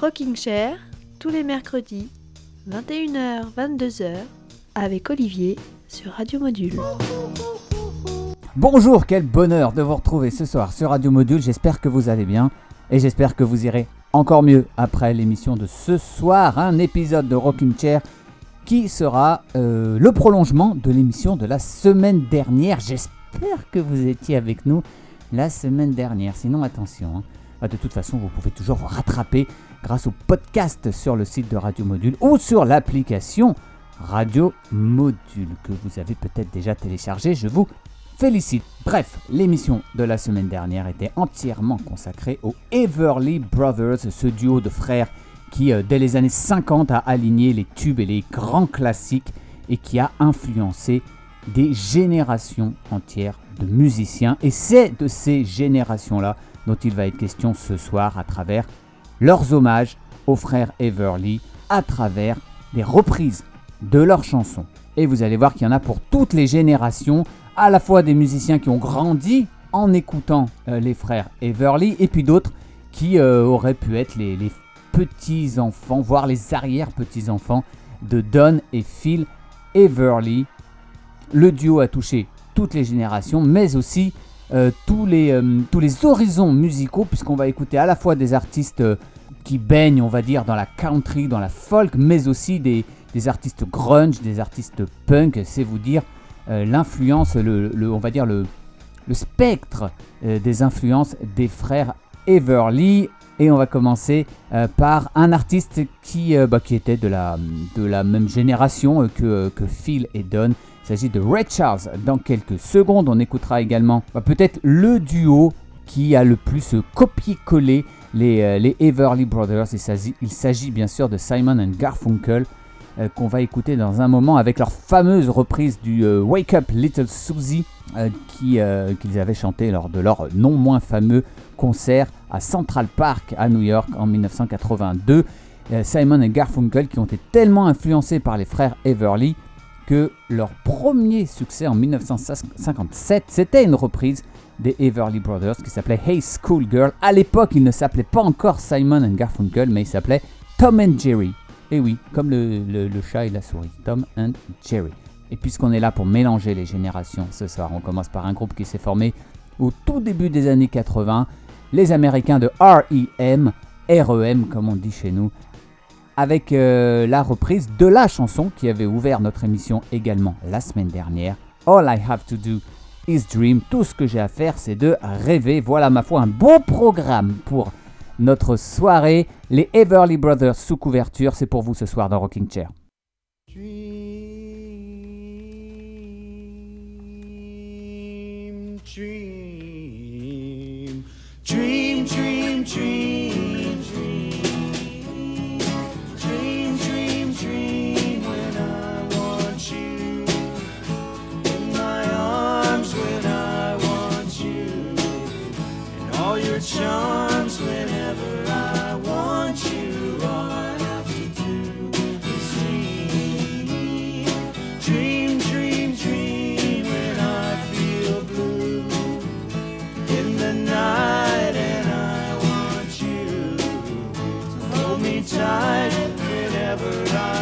Rocking Chair, tous les mercredis, 21h, 22h, avec Olivier sur Radio Module. Bonjour, quel bonheur de vous retrouver ce soir sur Radio Module. J'espère que vous allez bien et j'espère que vous irez encore mieux après l'émission de ce soir. Un épisode de Rocking Chair qui sera euh, le prolongement de l'émission de la semaine dernière. J'espère que vous étiez avec nous la semaine dernière. Sinon, attention. hein. Ah, De toute façon, vous pouvez toujours vous rattraper grâce au podcast sur le site de Radio Module ou sur l'application Radio Module que vous avez peut-être déjà téléchargé. Je vous félicite. Bref, l'émission de la semaine dernière était entièrement consacrée aux Everly Brothers, ce duo de frères qui, euh, dès les années 50, a aligné les tubes et les grands classiques et qui a influencé des générations entières de musiciens. Et c'est de ces générations-là dont il va être question ce soir à travers leurs hommages aux frères Everly, à travers des reprises de leurs chansons. Et vous allez voir qu'il y en a pour toutes les générations, à la fois des musiciens qui ont grandi en écoutant euh, les frères Everly, et puis d'autres qui euh, auraient pu être les, les petits-enfants, voire les arrière-petits-enfants de Don et Phil Everly. Le duo a touché toutes les générations, mais aussi euh, tous, les, euh, tous les horizons musicaux, puisqu'on va écouter à la fois des artistes euh, qui baignent, on va dire, dans la country, dans la folk, mais aussi des, artistes grunge, des artistes punk. C'est vous dire l'influence, le, on va dire le, spectre des influences des frères Everly. Et on va commencer par un artiste qui, bah, était de la, même génération que, que Phil et Don. Il s'agit de Ray Charles. Dans quelques secondes, on écoutera également bah, peut-être le duo qui a le plus copié-collé les, euh, Everly Brothers. Il s'agit, bien sûr de Simon and Garfunkel euh, qu'on va écouter dans un moment avec leur fameuse reprise du euh, Wake Up Little Susie qui, qu'ils avaient chanté lors de leur non moins fameux concert à Central Park à New York en 1982. Euh, Simon et Garfunkel qui ont été tellement influencés par les frères Everly que leur premier succès en 1957, c'était une reprise des Everly Brothers qui s'appelait Hey School Girl. À l'époque, il ne s'appelait pas encore Simon and Garfunkel, mais il s'appelait Tom and Jerry. Et oui, comme le, le- chat et la souris, Tom and Jerry. Et puisqu'on est là pour mélanger les générations ce soir, on commence par un groupe qui s'est formé au tout début des années 80, les Américains de REM, REM comme on dit chez nous, avec euh, la reprise de la chanson qui avait ouvert notre émission également la semaine dernière, All I Have to Do is Dream. Tout ce que j'ai à faire, c'est de rêver. Voilà, ma foi, un beau programme pour notre soirée. Les Everly Brothers sous couverture, c'est pour vous ce soir dans Rocking Chair. Dream, dream, dream, dream, your charms, whenever I want you, all I have to do is dream. Dream, dream, dream when I feel blue in the night and I want you to hold me tight whenever I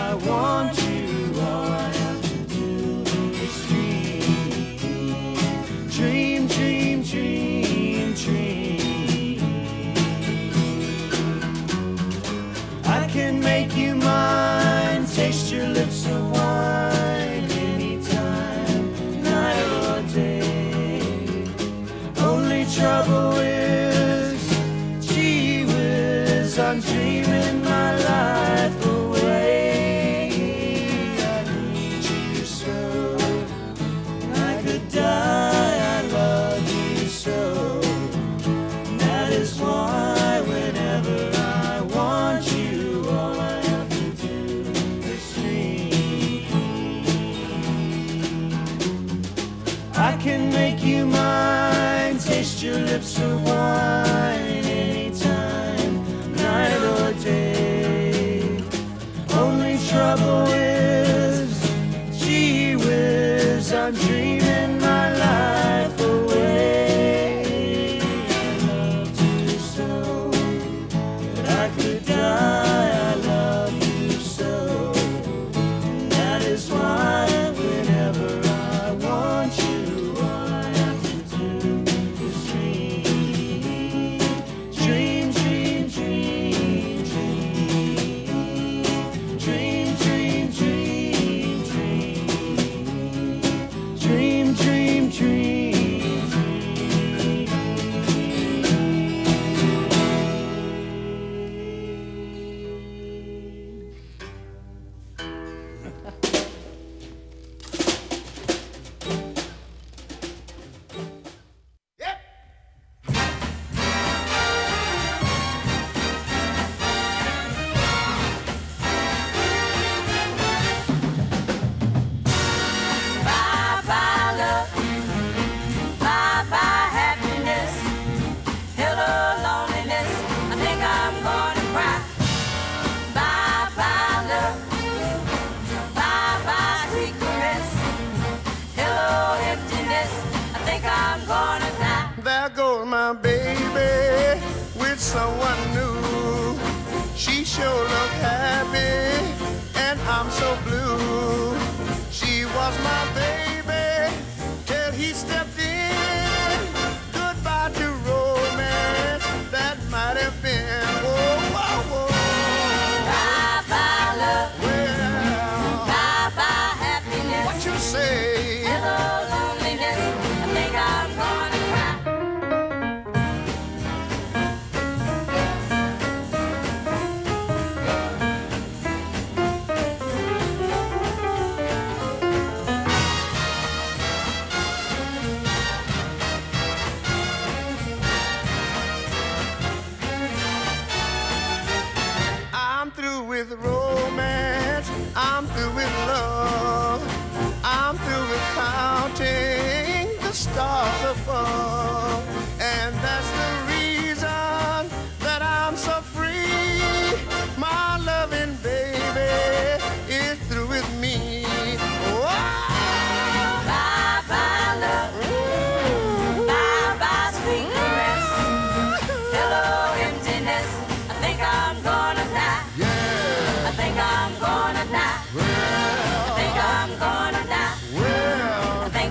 someone new. She sure looked happy, and I'm so blue.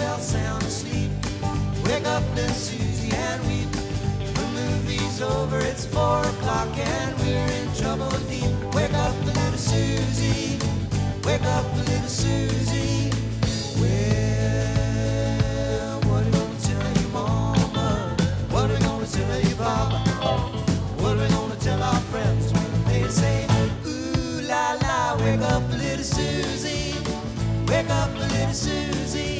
fell sound asleep. Wake up then Susie and weep. The movie's over, it's four o'clock and we're in trouble deep. Wake up little Susie. Wake up little Susie. Well, what are we gonna tell your mama? What are we gonna tell your papa? What are we gonna tell our friends when they say, ooh la la, wake up little Susie. Wake up little Susie.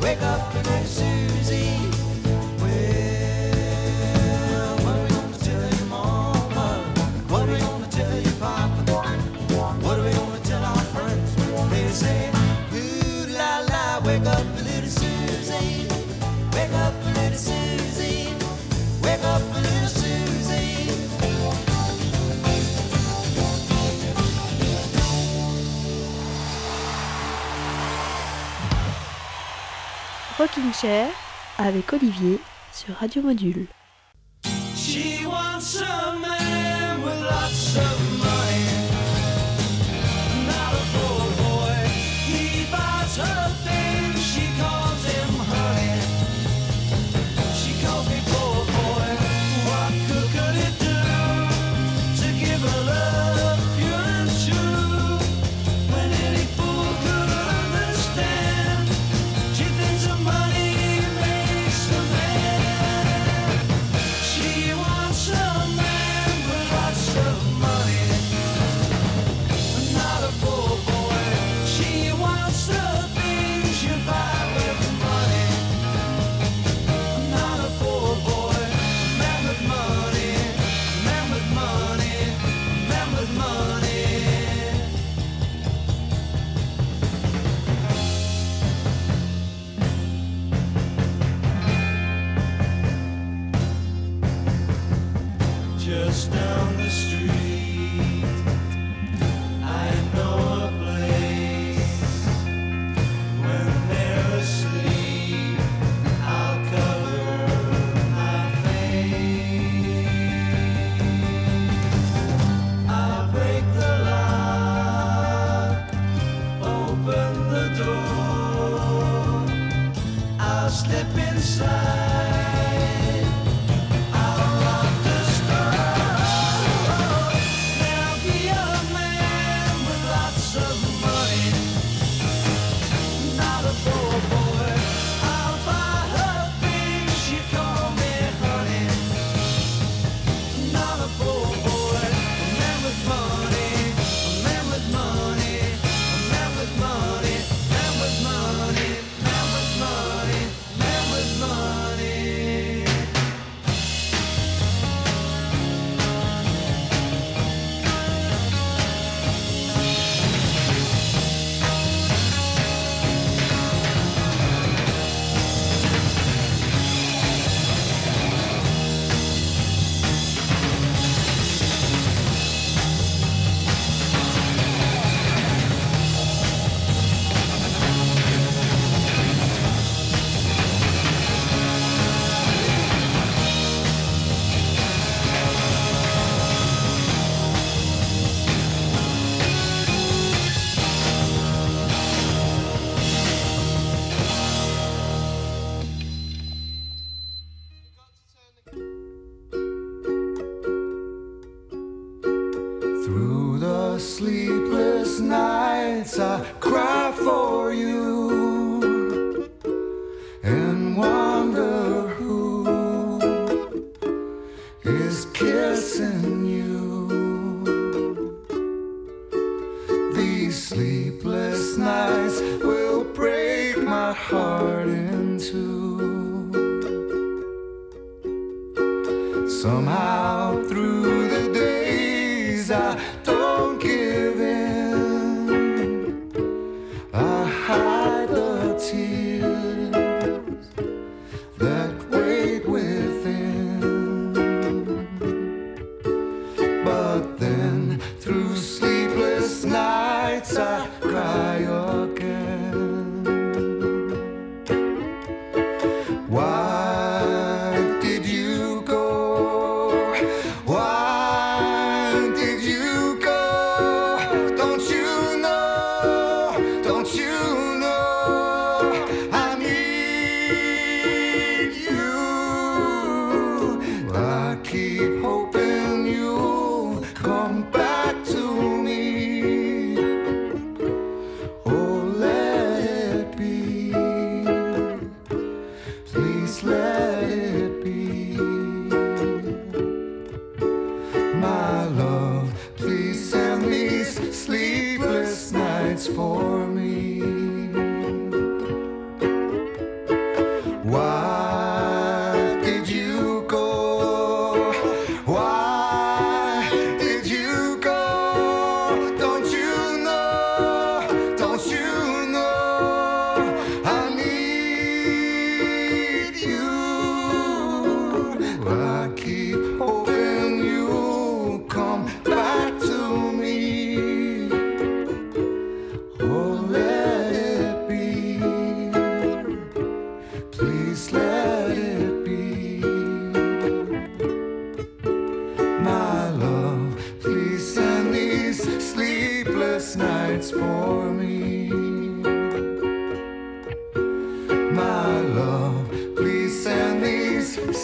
Wake up and see. Avec Olivier sur Radio Module.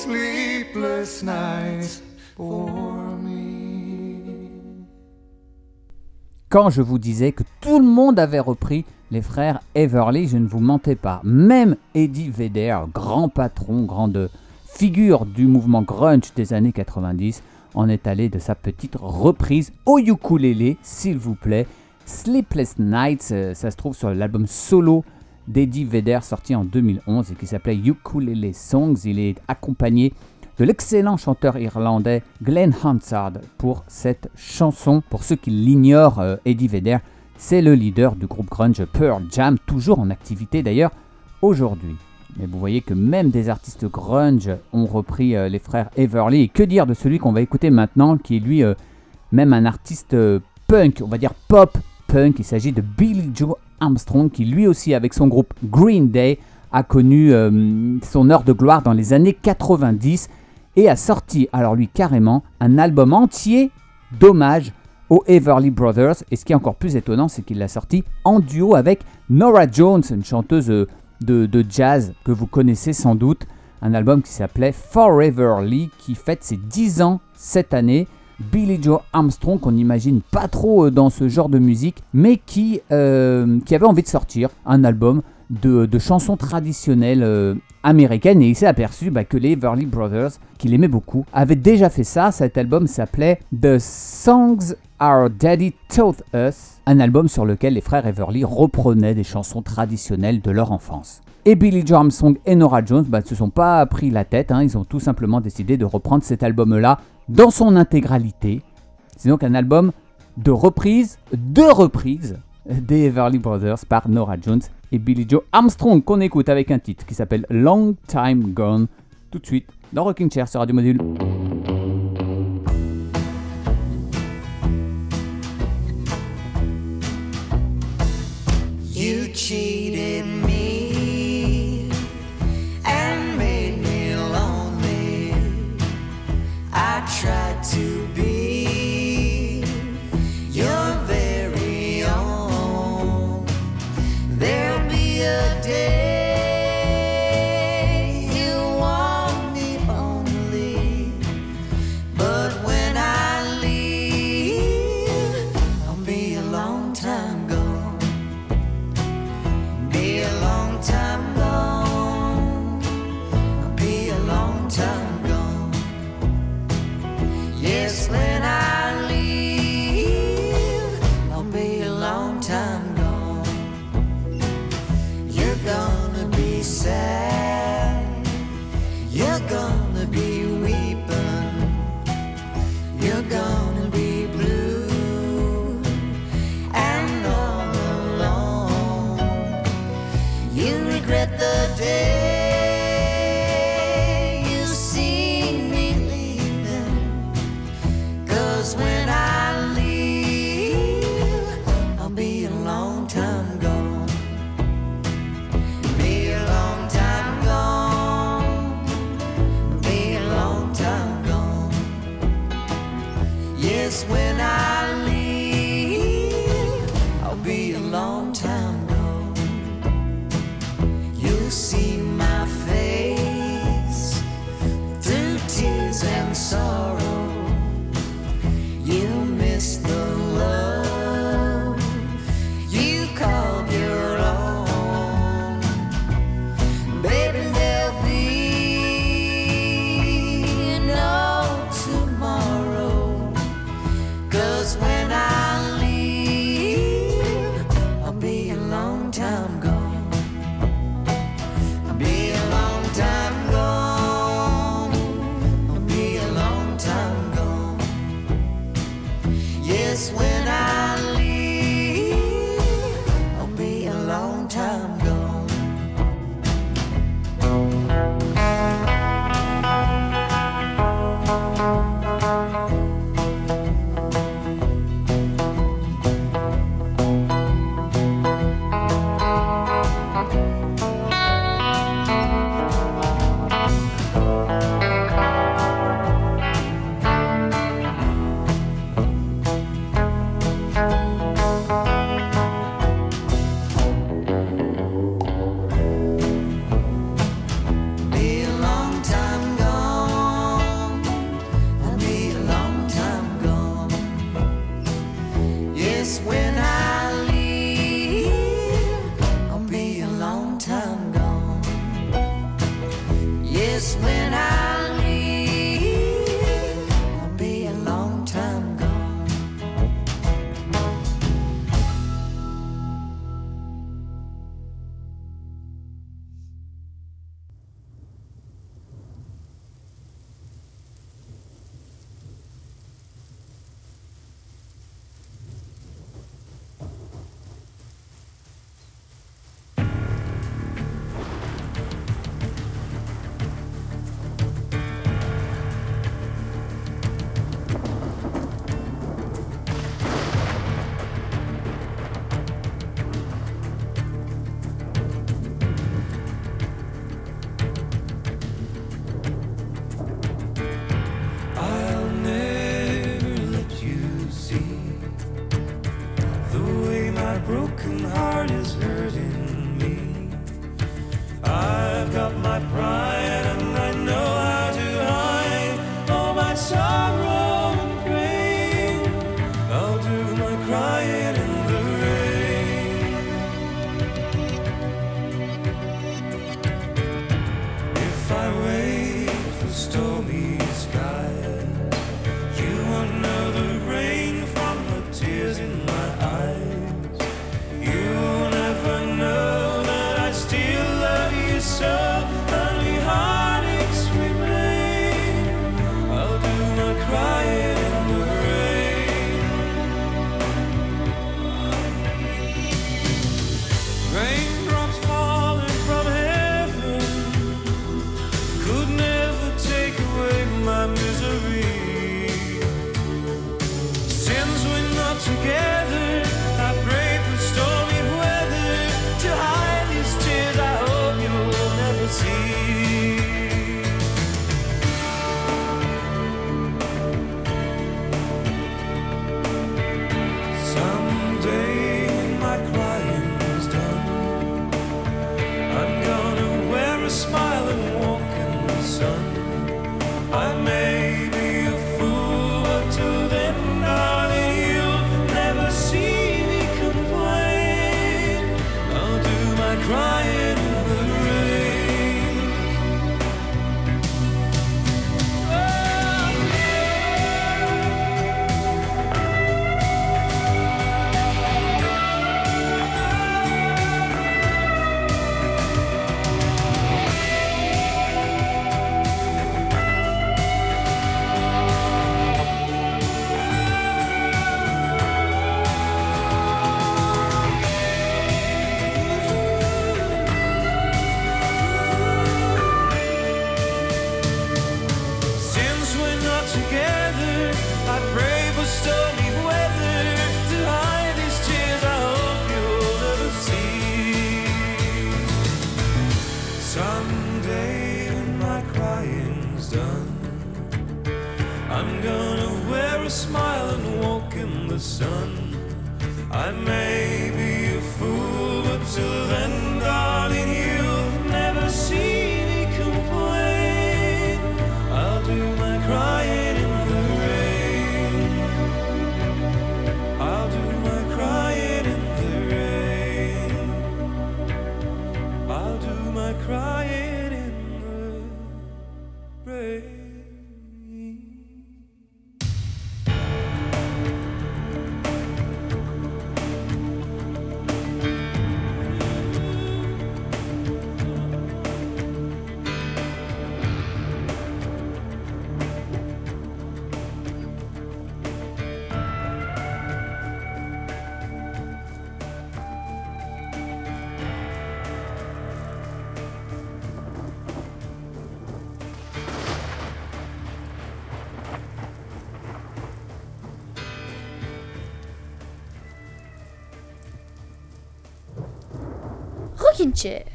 Sleepless nights for me. Quand je vous disais que tout le monde avait repris les frères Everly, je ne vous mentais pas. Même Eddie Vedder, grand patron, grande figure du mouvement grunge des années 90, en est allé de sa petite reprise au ukulélé, s'il vous plaît. Sleepless Nights, euh, ça se trouve sur l'album solo d'Eddie Vedder sorti en 2011 et qui s'appelait Ukulele Songs. Il est accompagné de l'excellent chanteur irlandais Glenn Hansard pour cette chanson. Pour ceux qui l'ignorent, euh, Eddie Vedder, c'est le leader du groupe grunge Pearl Jam, toujours en activité d'ailleurs aujourd'hui. Mais vous voyez que même des artistes grunge ont repris euh, les frères Everly. Et que dire de celui qu'on va écouter maintenant, qui est lui euh, même un artiste punk, on va dire pop Il s'agit de Billy Joe Armstrong, qui lui aussi, avec son groupe Green Day, a connu euh, son heure de gloire dans les années 90 et a sorti, alors lui carrément, un album entier d'hommage aux Everly Brothers. Et ce qui est encore plus étonnant, c'est qu'il l'a sorti en duo avec Nora Jones, une chanteuse euh, de, de jazz que vous connaissez sans doute. Un album qui s'appelait Foreverly, qui fête ses 10 ans cette année. Billy Joe Armstrong, qu'on n'imagine pas trop euh, dans ce genre de musique, mais qui, euh, qui avait envie de sortir un album de, de chansons traditionnelles euh, américaines. Et il s'est aperçu bah, que les Everly Brothers, qu'il aimait beaucoup, avaient déjà fait ça. Cet album s'appelait The Songs Our Daddy Taught Us, un album sur lequel les frères Everly reprenaient des chansons traditionnelles de leur enfance. Et Billy Joe Armstrong et Nora Jones bah, ne se sont pas pris la tête, hein. ils ont tout simplement décidé de reprendre cet album-là dans son intégralité. C'est donc un album de reprises, de reprises des Everly Brothers par Nora Jones et Billy Joe Armstrong qu'on écoute avec un titre qui s'appelle Long Time Gone tout de suite dans Rocking Chair sur Radio Module.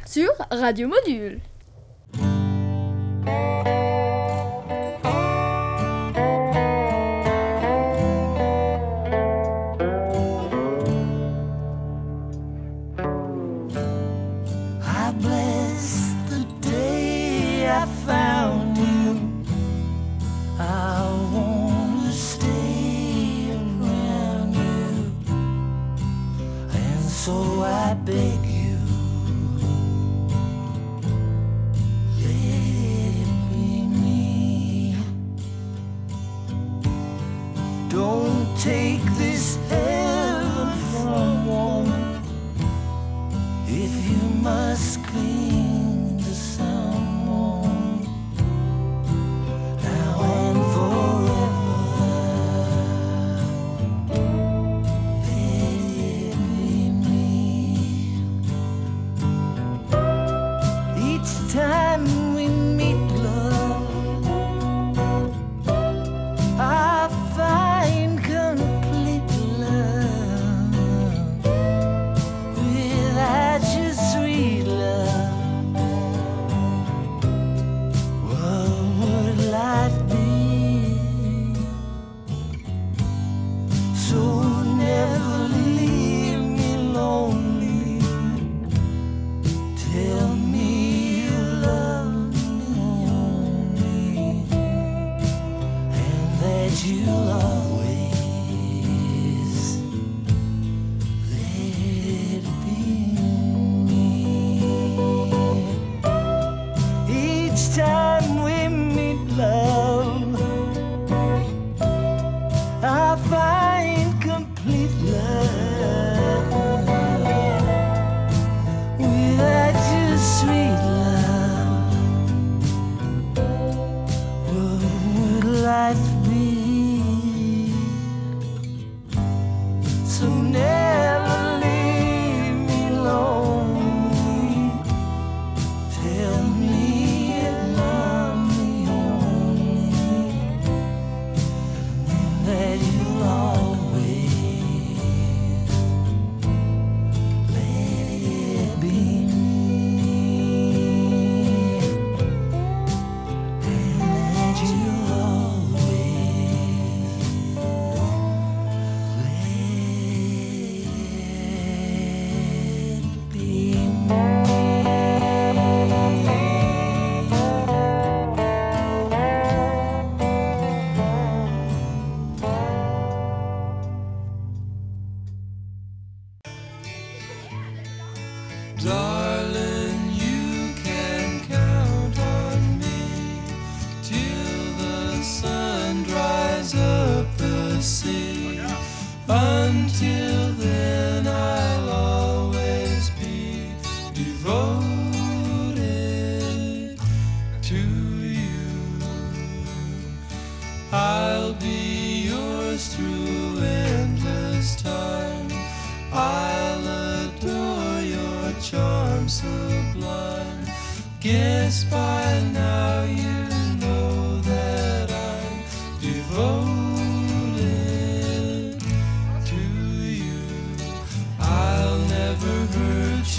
Sur Radio Module.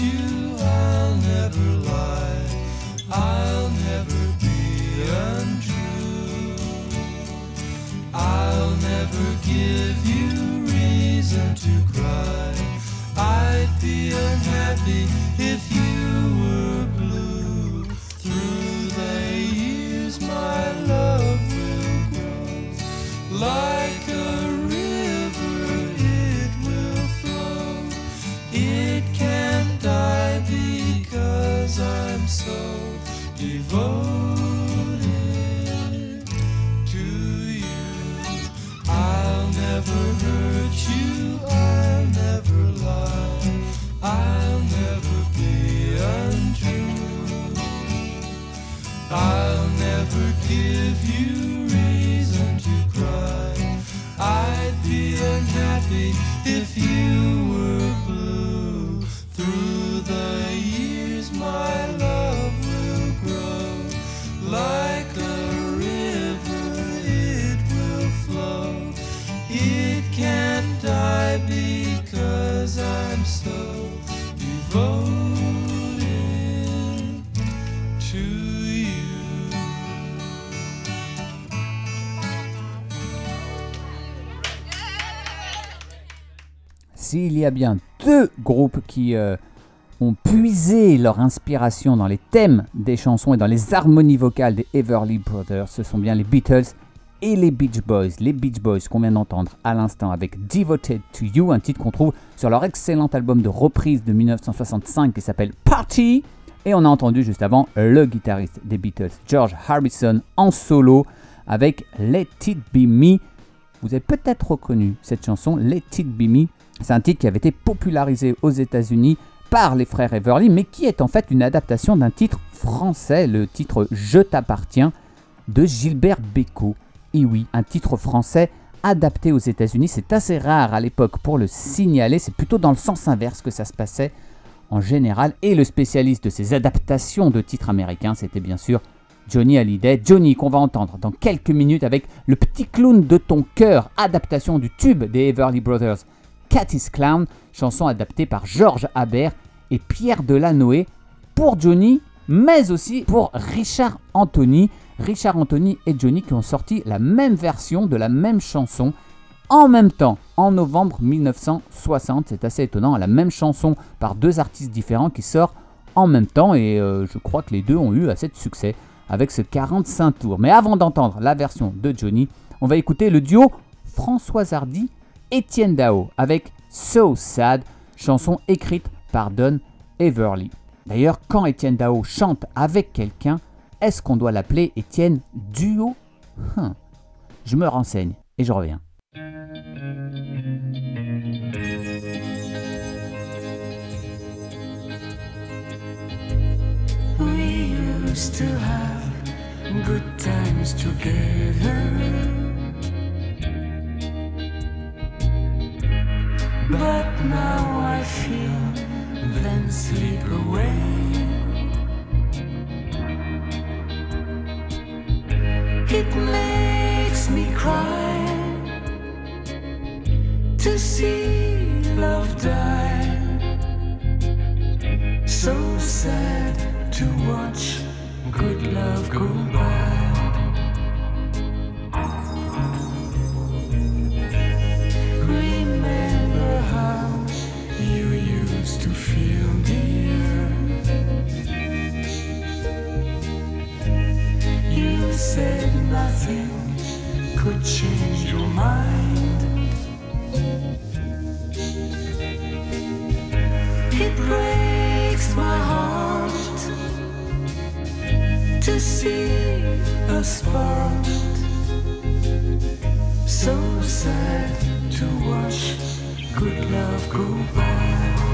you, I'll never lie. I'll never be untrue. I'll never give you reason to cry. I'd be unhappy. Y a bien deux groupes qui euh, ont puisé leur inspiration dans les thèmes des chansons et dans les harmonies vocales des Everly Brothers, ce sont bien les Beatles et les Beach Boys. Les Beach Boys qu'on vient d'entendre à l'instant avec Devoted to You, un titre qu'on trouve sur leur excellent album de reprise de 1965 qui s'appelle Party. Et on a entendu juste avant le guitariste des Beatles, George Harrison, en solo avec Let It Be Me. Vous avez peut-être reconnu cette chanson, Let It Be. C'est un titre qui avait été popularisé aux États-Unis par les frères Everly, mais qui est en fait une adaptation d'un titre français, le titre Je t'appartiens de Gilbert Bécaud. Et oui, un titre français adapté aux États-Unis, c'est assez rare à l'époque pour le signaler, c'est plutôt dans le sens inverse que ça se passait en général. Et le spécialiste de ces adaptations de titres américains, c'était bien sûr Johnny Hallyday. Johnny qu'on va entendre dans quelques minutes avec Le petit clown de ton cœur, adaptation du tube des Everly Brothers. Cathy's Clown, chanson adaptée par Georges Habert et Pierre Delanoë pour Johnny, mais aussi pour Richard Anthony. Richard Anthony et Johnny qui ont sorti la même version de la même chanson en même temps, en novembre 1960. C'est assez étonnant, la même chanson par deux artistes différents qui sort en même temps et euh, je crois que les deux ont eu assez de succès avec ce 45 tours. Mais avant d'entendre la version de Johnny, on va écouter le duo François Hardy Étienne Dao avec So Sad, chanson écrite par Don Everly. D'ailleurs, quand Étienne Dao chante avec quelqu'un, est-ce qu'on doit l'appeler Étienne Duo? Hum. Je me renseigne et je reviens. Good times together. But now I feel them slip away. It makes me cry to see love die. So sad to watch good love go by. Remember how you used to feel, dear. You said nothing could change your mind. See us part. So sad to watch good love go by.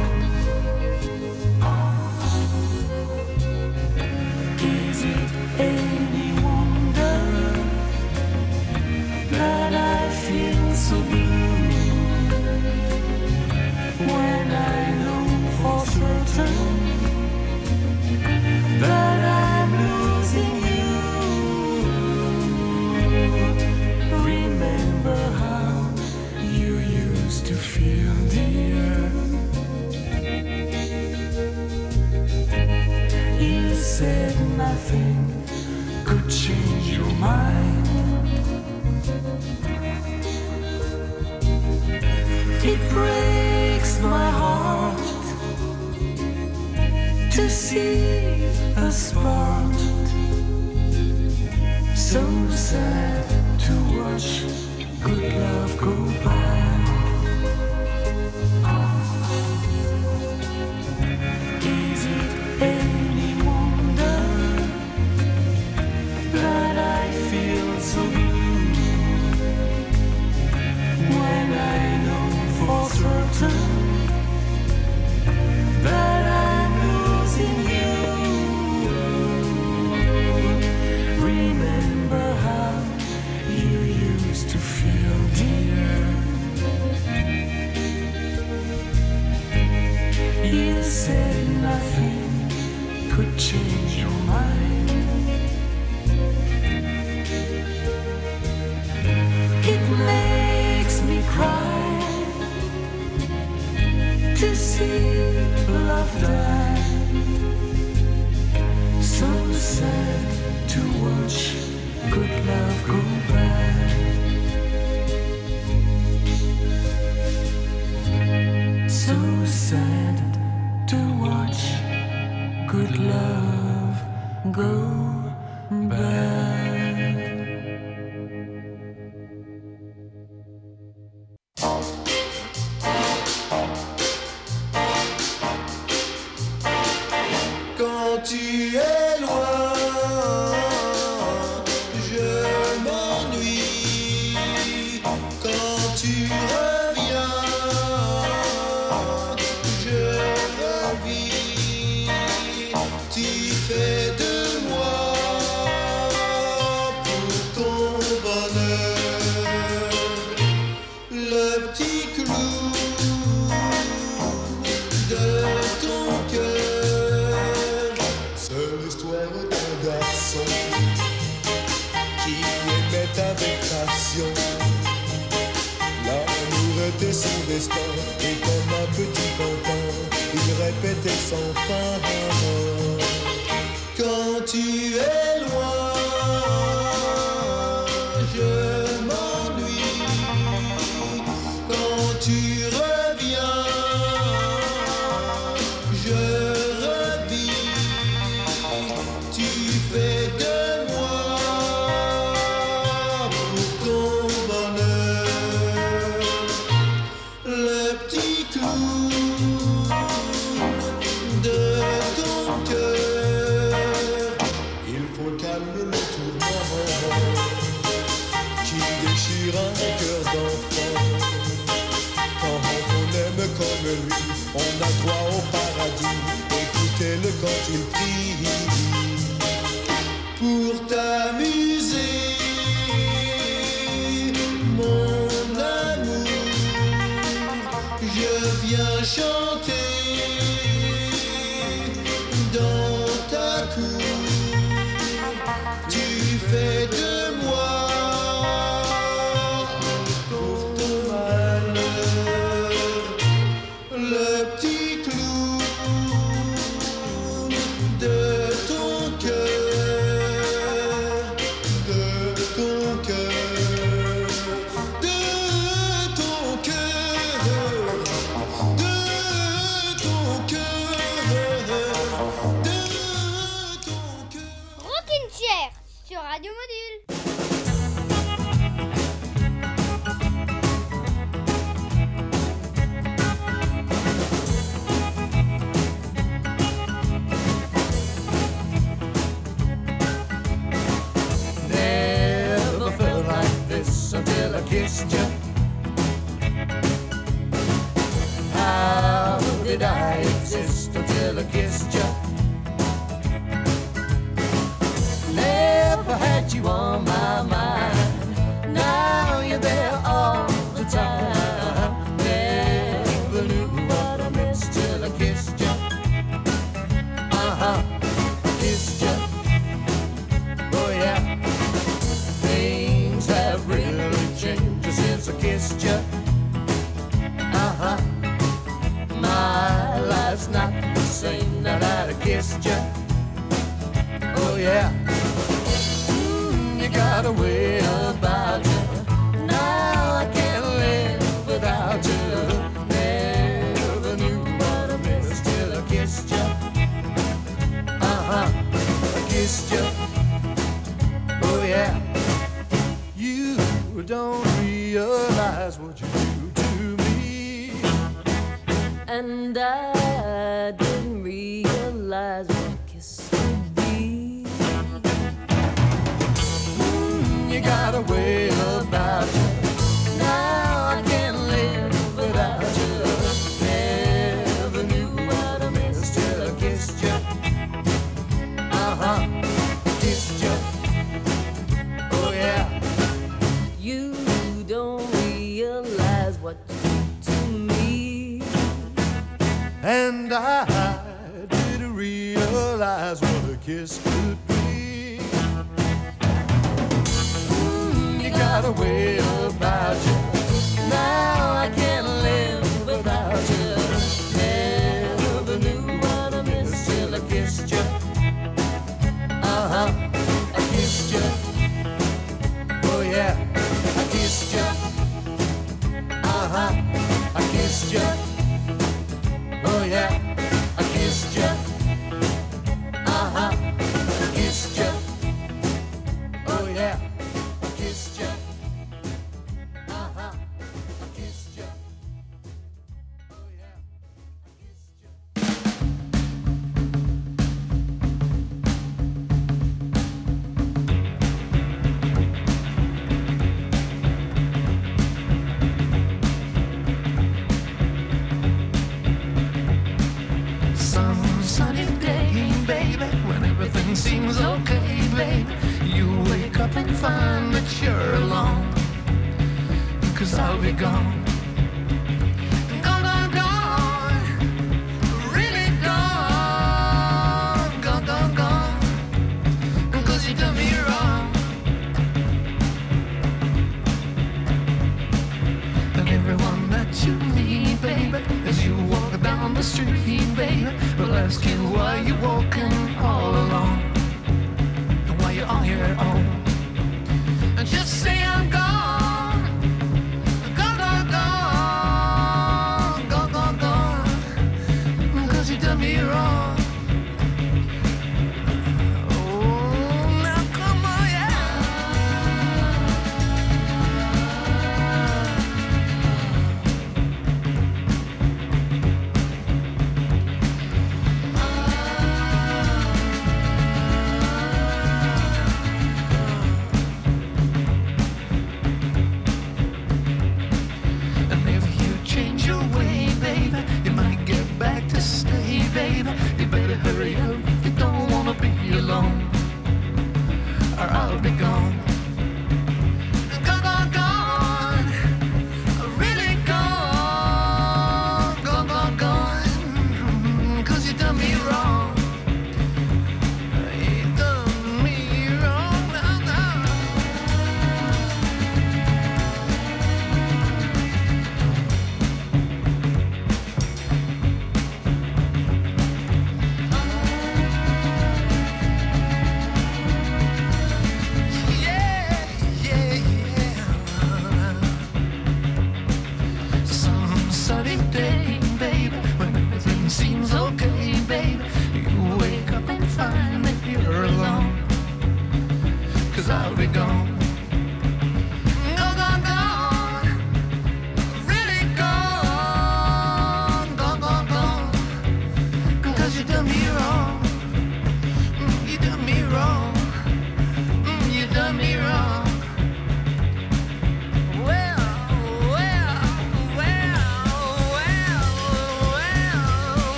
my heart to see a spot so sad to watch good love go by. Kissed you, Oh yeah, mm, you got a way about you. Now I can't live without you. Never knew what I missed till I kissed you. Uh huh, I kissed you. Oh yeah, you don't realize what you do to me. And I realize what. Mm, you got a way about you. Now I can't live without you. Never knew what I missed till I kissed you. Uh huh. Kissed you. Oh yeah. You don't realize what you do to me. And I Now I can't live without you. Never knew what I missed till I kissed you. Uh huh. I kissed you. Oh yeah. I kissed you. Uh huh. I kissed you. Oh yeah.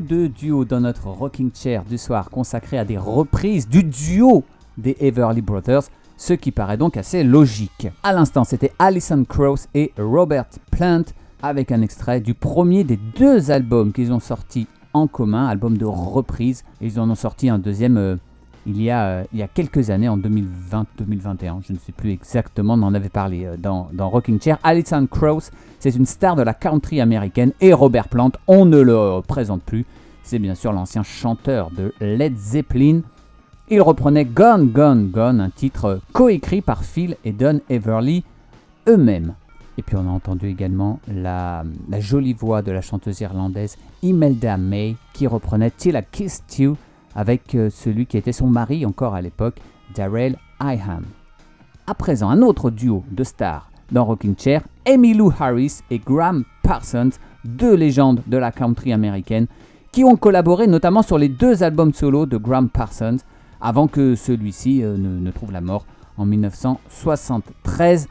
De duos dans notre rocking chair du soir consacrés à des reprises du duo des Everly Brothers, ce qui paraît donc assez logique. À l'instant, c'était Alison Krauss et Robert Plant avec un extrait du premier des deux albums qu'ils ont sortis en commun, album de reprise. Ils en ont sorti un deuxième euh, il, y a, euh, il y a quelques années, en 2020-2021, je ne sais plus exactement, on en avait parlé euh, dans, dans Rocking Chair. Alison Krauss, c'est une star de la country américaine, et Robert Plant, on ne le présente plus. C'est bien sûr l'ancien chanteur de Led Zeppelin. Il reprenait Gone, Gone, Gone, un titre coécrit par Phil et Don Everly eux-mêmes. Et puis on a entendu également la, la jolie voix de la chanteuse irlandaise Imelda May qui reprenait Till I Kissed You avec euh, celui qui était son mari encore à l'époque, Darrell Iham. À présent, un autre duo de stars dans Rocking Chair, Emmylou Harris et Graham Parsons, deux légendes de la country américaine, qui ont collaboré notamment sur les deux albums solo de Graham Parsons, avant que celui-ci euh, ne, trouve la mort en 1973.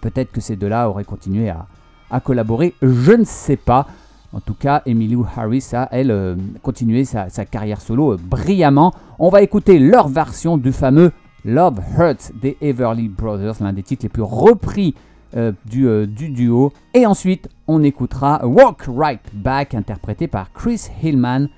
Peut-être que ces deux-là auraient continué à collaborer, je ne sais pas. En tout cas, Emmylou Harris a, elle, euh, continué sa, carrière solo euh, brillamment. On va écouter leur version du fameux Love Hurts des Everly Brothers, l'un des titres les plus repris euh, du, du duo. Et ensuite, on écoutera Walk Right Back, interprété par Chris Hillman,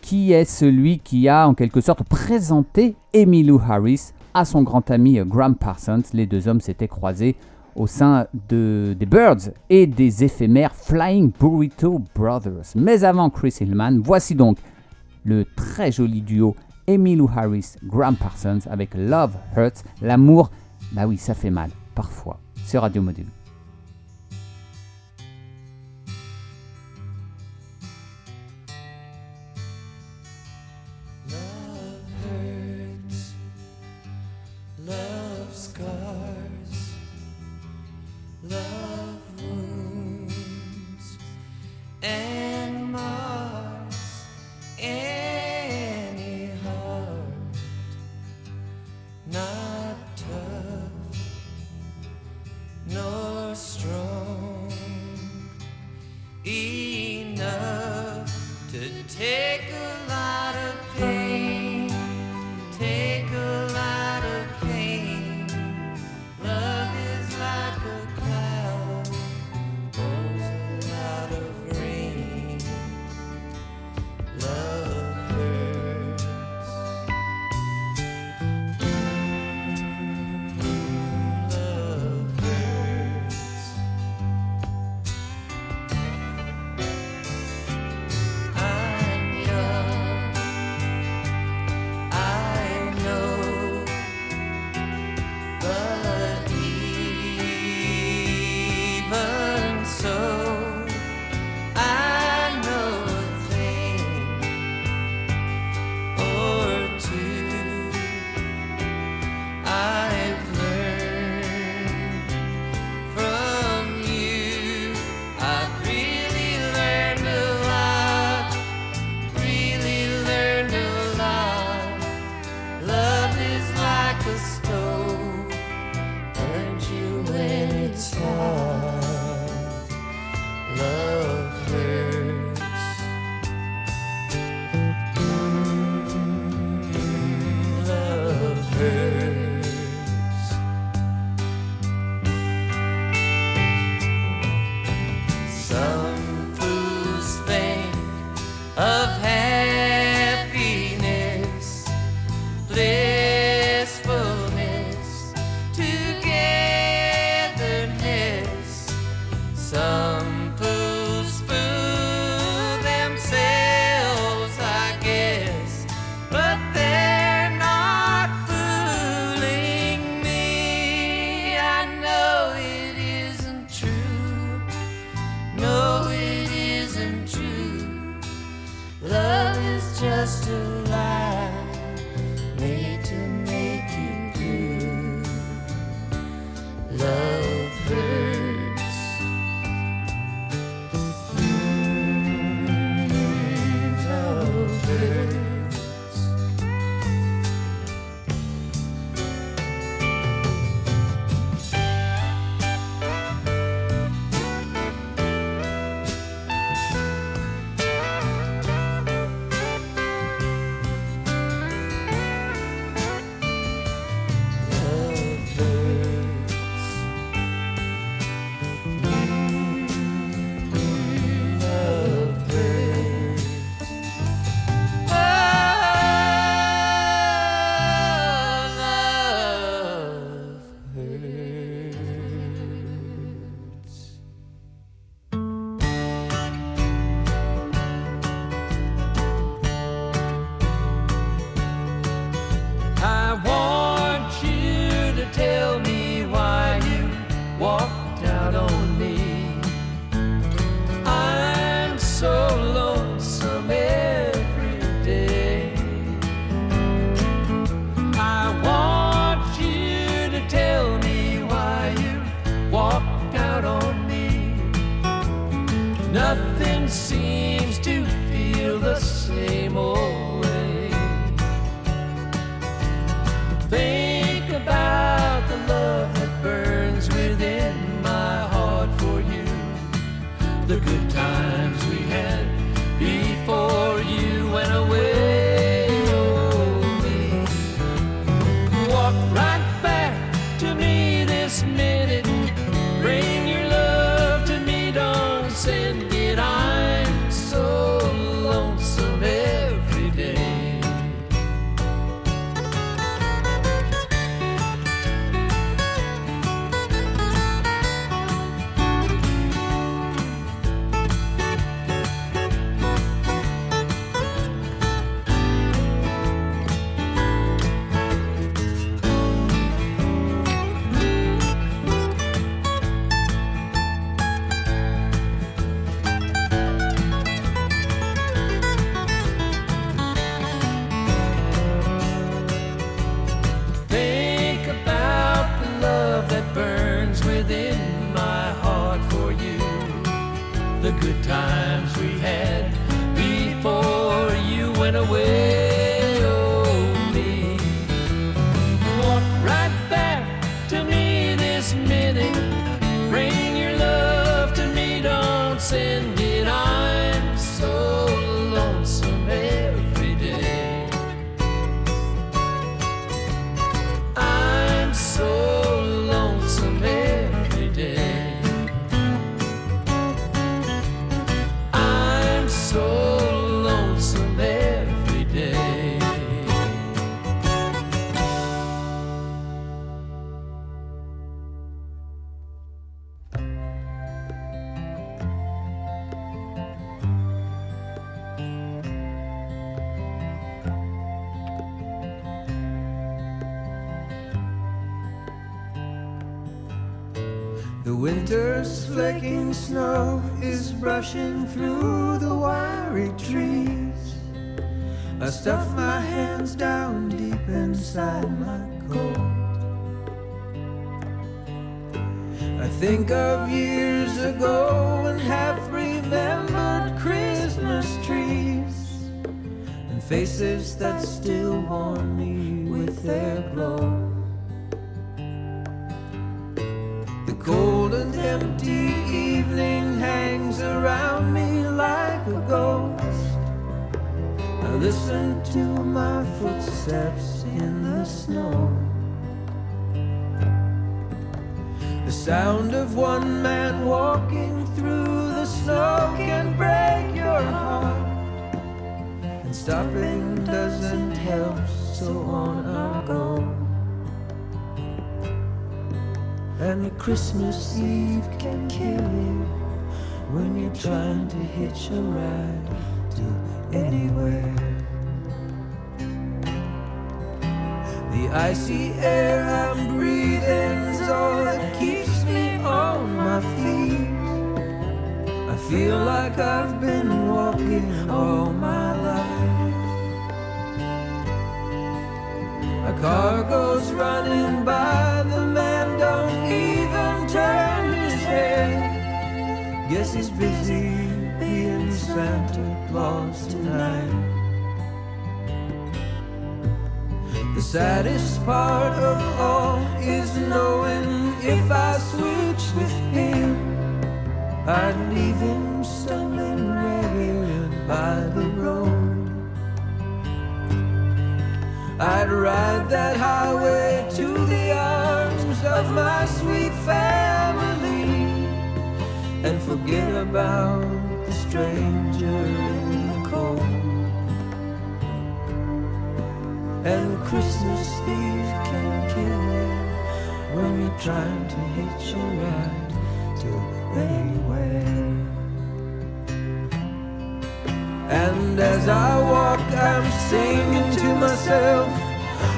qui est celui qui a en quelque sorte présenté Emmylou Harris à son grand ami Graham Parsons. Les deux hommes s'étaient croisés au sein de, des Birds et des éphémères Flying Burrito Brothers. Mais avant Chris Hillman, voici donc le très joli duo Emmylou Harris, Graham Parsons avec Love Hurts. L'amour, bah oui, ça fait mal, parfois, sur Radio Module. Flaking snow is brushing through the wiry trees. I stuff my hands down deep inside my coat. I think of years ago and have remembered Christmas trees and faces that still warm me with their glow. Footsteps in the snow. The sound of one man walking through the snow can break your heart. And stopping doesn't help, so on I go. And Christmas Eve can kill you when you're trying to hitch a ride to anywhere. The icy air I'm breathing's all that keeps me on my feet. I feel like I've been walking all my life. A car goes running by, the man don't even turn his head. Guess he's busy being Santa Claus tonight. Saddest part of all is knowing if I switch with him, I'd leave him stumbling ragged by the road. I'd ride that highway to the arms of my sweet family and forget about the stranger And Christmas Eve can kill you when you're trying to hitch a ride to anywhere. And as I walk, I'm singing to myself,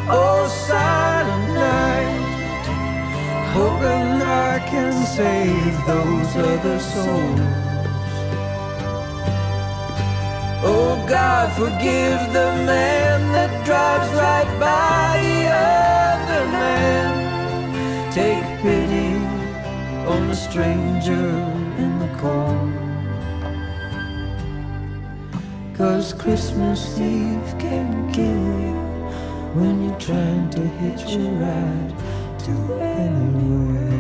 Oh, silent night, hoping I can save those other souls. Oh, God, forgive the man that drives right by the other man. Take pity on the stranger in the cold. Cause Christmas Eve can kill you when you're trying to hitch a ride to anywhere.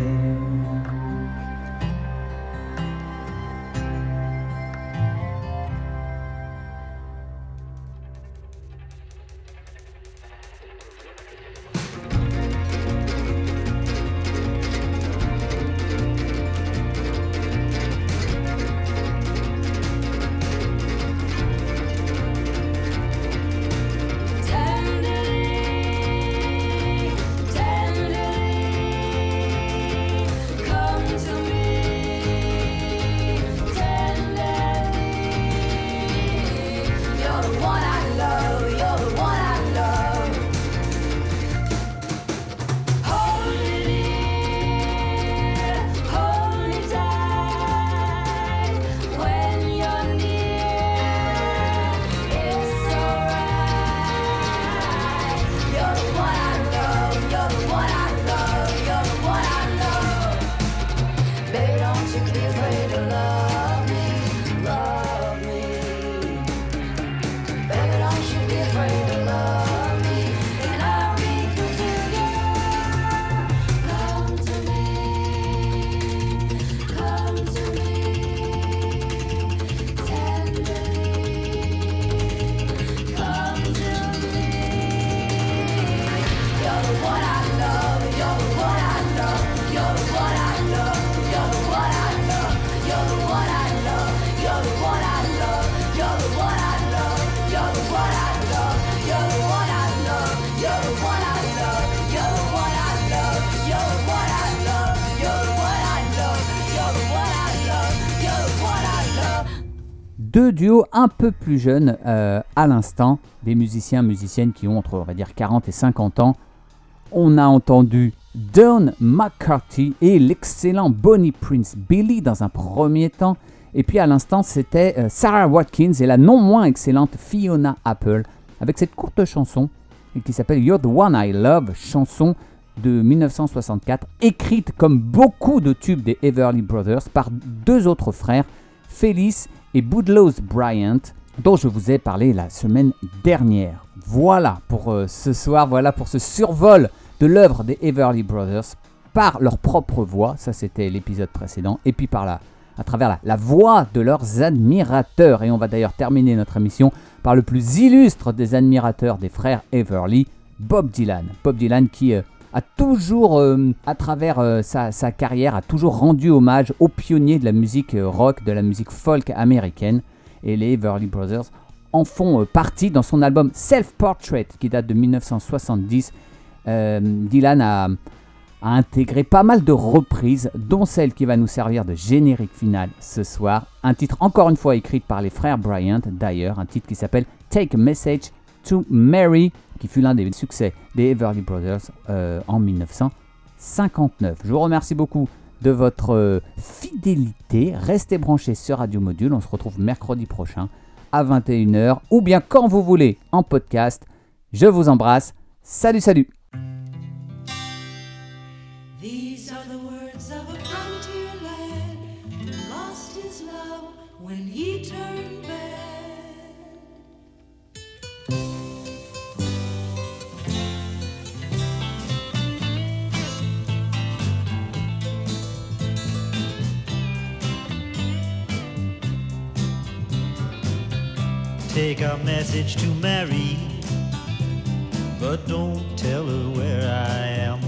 Un peu plus jeunes euh, à l'instant, des musiciens, musiciennes qui ont entre, on va dire, 40 et 50 ans. On a entendu Don McCarthy et l'excellent Bonnie Prince Billy dans un premier temps. Et puis à l'instant, c'était euh, Sarah Watkins et la non moins excellente Fiona Apple avec cette courte chanson qui s'appelle You're the One I Love, chanson de 1964, écrite comme beaucoup de tubes des Everly Brothers par deux autres frères, Phyllis et Boudlows Bryant, dont je vous ai parlé la semaine dernière. Voilà pour euh, ce soir, voilà pour ce survol de l'œuvre des Everly Brothers par leur propre voix, ça c'était l'épisode précédent, et puis par la, à travers la, la voix de leurs admirateurs. Et on va d'ailleurs terminer notre émission par le plus illustre des admirateurs des frères Everly, Bob Dylan. Bob Dylan qui euh, a toujours, euh, à travers euh, sa, carrière, a toujours rendu hommage aux pionniers de la musique euh, rock, de la musique folk américaine. Et les Everly Brothers en font partie dans son album Self Portrait qui date de 1970. Euh, Dylan a, a intégré pas mal de reprises, dont celle qui va nous servir de générique final ce soir. Un titre encore une fois écrit par les frères Bryant d'ailleurs, un titre qui s'appelle Take a Message to Mary, qui fut l'un des succès des Everly Brothers euh, en 1959. Je vous remercie beaucoup de votre euh, fidélité. Restez branchés sur Radio Module. On se retrouve mercredi prochain à 21h ou bien quand vous voulez en podcast. Je vous embrasse. Salut, salut Take a message to Mary, but don't tell her where I am.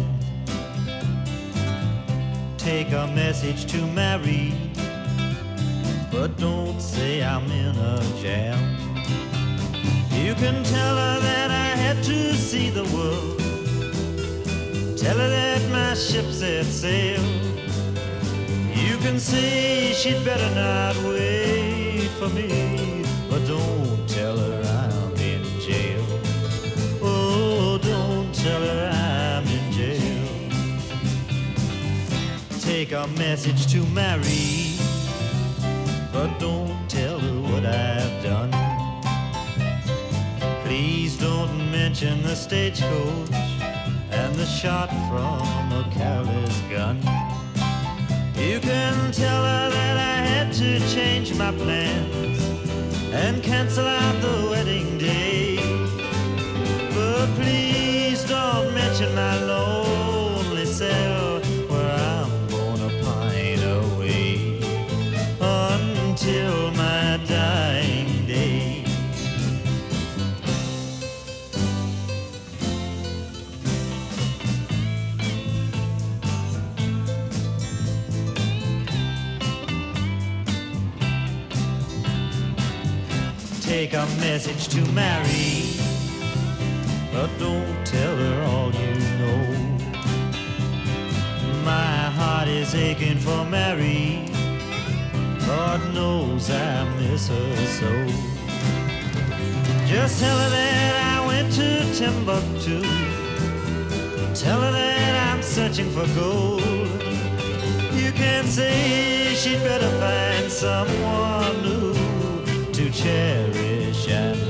Take a message to Mary, but don't say I'm in a jam. You can tell her that I had to see the world. Tell her that my ship set sail. You can say she'd better not wait for me, don't tell her I'm in jail. Oh, don't tell her I'm in jail. Take a message to Mary, but don't tell her what I've done. Please don't mention the stagecoach and the shot from a careless gun. You can tell her that I had to change my plans and cancel out the wedding day. But please don't mention my lonely Take a message to Mary, but don't tell her all you know. My heart is aching for Mary. God knows I miss her so. Just tell her that I went to Timbuktu. Tell her that I'm searching for gold. You can say she'd better find someone new to cherish and